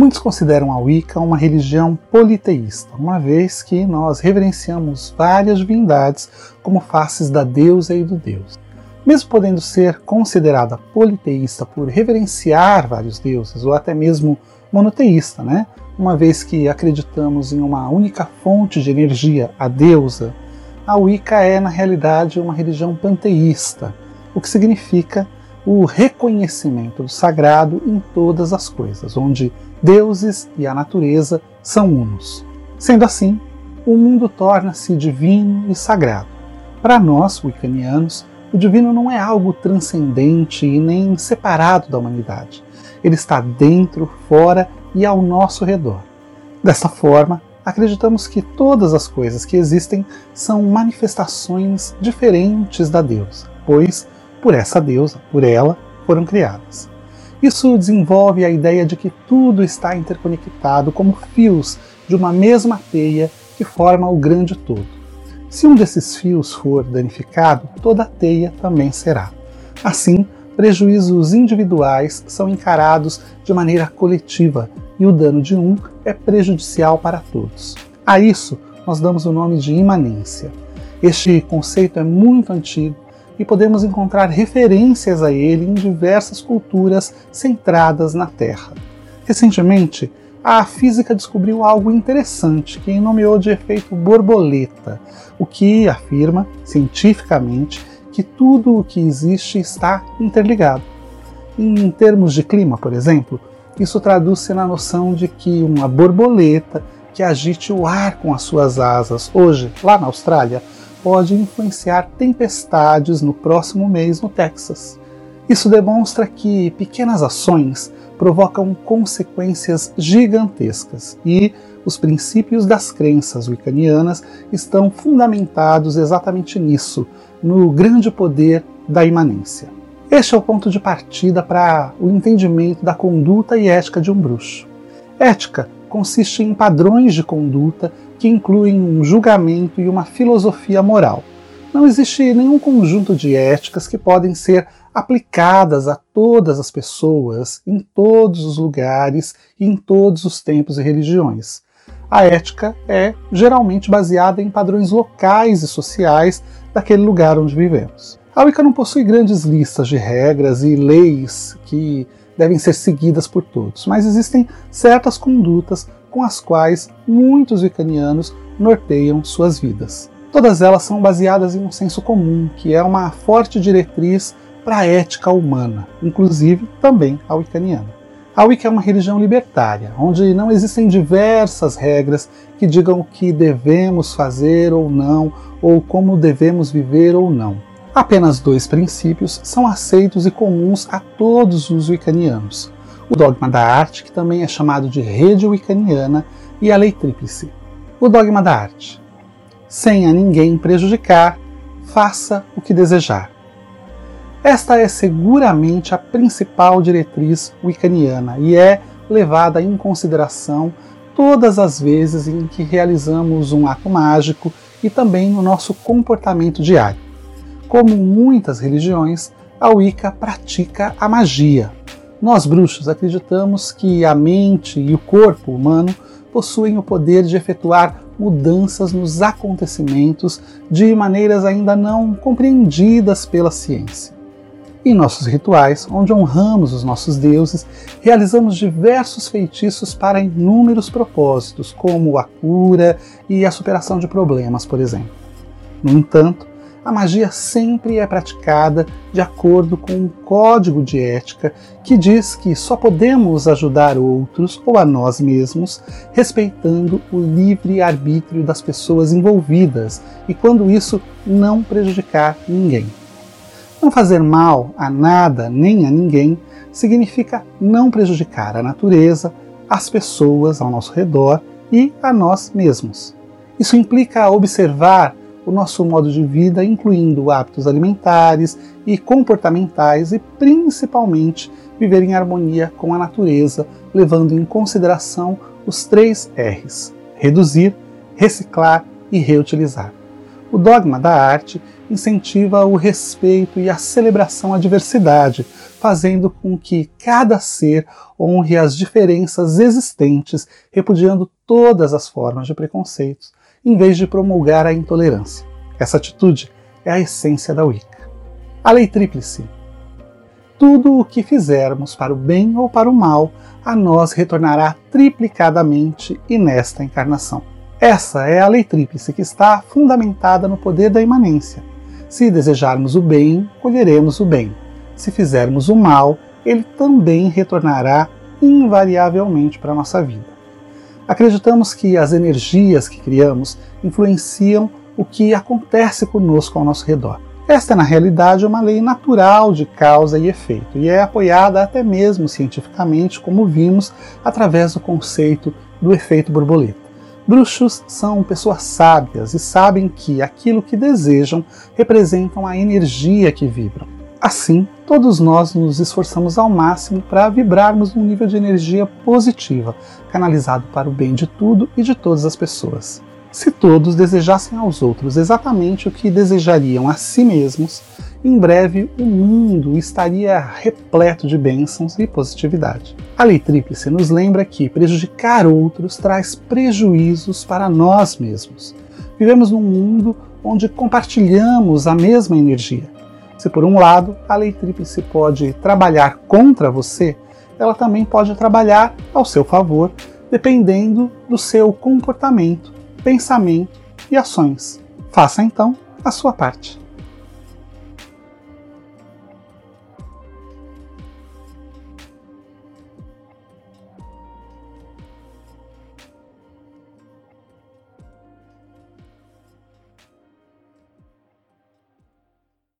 Muitos consideram a Wicca uma religião politeísta, uma vez que nós reverenciamos várias divindades como faces da deusa e do deus. Mesmo podendo ser considerada politeísta por reverenciar vários deuses, ou até mesmo monoteísta, né? uma vez que acreditamos em uma única fonte de energia, a deusa, a Wicca é, na realidade, uma religião panteísta, o que significa o reconhecimento do sagrado em todas as coisas, onde deuses e a natureza são unos. Sendo assim, o mundo torna-se divino e sagrado. Para nós, wiccanianos, o divino não é algo transcendente e nem separado da humanidade. Ele está dentro, fora e ao nosso redor. Dessa forma, acreditamos que todas as coisas que existem são manifestações diferentes da deusa, pois por essa deusa, por ela, foram criadas. Isso desenvolve a ideia de que tudo está interconectado como fios de uma mesma teia que forma o grande todo. Se um desses fios for danificado, toda a teia também será. Assim, prejuízos individuais são encarados de maneira coletiva e o dano de um é prejudicial para todos. A isso nós damos o nome de imanência. Este conceito é muito antigo e podemos encontrar referências a ele em diversas culturas centradas na Terra. Recentemente, a física descobriu algo interessante que nomeou de efeito borboleta, o que afirma, cientificamente, que tudo o que existe está interligado. Em termos de clima, por exemplo, isso traduz-se na noção de que uma borboleta que agite o ar com as suas asas hoje, lá na Austrália, pode influenciar tempestades no próximo mês no Texas. Isso demonstra que pequenas ações provocam consequências gigantescas e os princípios das crenças wiccanianas estão fundamentados exatamente nisso, no grande poder da imanência. Este é o ponto de partida para o entendimento da conduta e ética de um bruxo. Ética consiste em padrões de conduta que incluem um julgamento e uma filosofia moral. Não existe nenhum conjunto de éticas que podem ser aplicadas a todas as pessoas, em todos os lugares e em todos os tempos e religiões. A ética é geralmente baseada em padrões locais e sociais daquele lugar onde vivemos. A Wicca não possui grandes listas de regras e leis que devem ser seguidas por todos, mas existem certas condutas com as quais muitos wiccanianos norteiam suas vidas. Todas elas são baseadas em um senso comum, que é uma forte diretriz para a ética humana, inclusive também a wiccaniana. A Wicca é uma religião libertária, onde não existem diversas regras que digam o que devemos fazer ou não, ou como devemos viver ou não. Apenas dois princípios são aceitos e comuns a todos os wiccanianos: o dogma da arte, que também é chamado de rede wiccaniana, e a lei tríplice. O dogma da arte. Sem a ninguém prejudicar, faça o que desejar. Esta é seguramente a principal diretriz wiccaniana e é levada em consideração todas as vezes em que realizamos um ato mágico e também no nosso comportamento diário. Como muitas religiões, a Wicca pratica a magia, nós bruxos acreditamos que a mente e o corpo humano possuem o poder de efetuar mudanças nos acontecimentos de maneiras ainda não compreendidas pela ciência. Em nossos rituais, onde honramos os nossos deuses, realizamos diversos feitiços para inúmeros propósitos, como a cura e a superação de problemas, por exemplo. No entanto, a magia sempre é praticada de acordo com um código de ética que diz que só podemos ajudar outros ou a nós mesmos respeitando o livre arbítrio das pessoas envolvidas e quando isso não prejudicar ninguém. Não fazer mal a nada nem a ninguém significa não prejudicar a natureza, as pessoas ao nosso redor e a nós mesmos. Isso implica observar o nosso modo de vida, incluindo hábitos alimentares e comportamentais e principalmente viver em harmonia com a natureza, levando em consideração os três R's: reduzir, reciclar e reutilizar. O dogma da arte incentiva o respeito e a celebração à diversidade, fazendo com que cada ser honre as diferenças existentes, repudiando todas as formas de preconceitos, em vez de promulgar a intolerância. Essa atitude é a essência da Wicca. A lei tríplice. Tudo o que fizermos para o bem ou para o mal, a nós retornará triplicadamente e nesta encarnação. Essa é a lei tríplice que está fundamentada no poder da imanência. Se desejarmos o bem, colheremos o bem. Se fizermos o mal, ele também retornará invariavelmente para a nossa vida. Acreditamos que as energias que criamos influenciam o que acontece conosco ao nosso redor. Esta é, na realidade, uma lei natural de causa e efeito, e é apoiada até mesmo cientificamente, como vimos, através do conceito do efeito borboleta. Bruxos são pessoas sábias e sabem que aquilo que desejam representam a energia que vibram. Assim, todos nós nos esforçamos ao máximo para vibrarmos num nível de energia positiva, canalizado para o bem de tudo e de todas as pessoas. Se todos desejassem aos outros exatamente o que desejariam a si mesmos, em breve o mundo estaria repleto de bênçãos e positividade. A lei tríplice nos lembra que prejudicar outros traz prejuízos para nós mesmos. Vivemos num mundo onde compartilhamos a mesma energia. Se por um lado a lei tríplice pode trabalhar contra você, ela também pode trabalhar ao seu favor, dependendo do seu comportamento, pensamento e ações. Faça então a sua parte.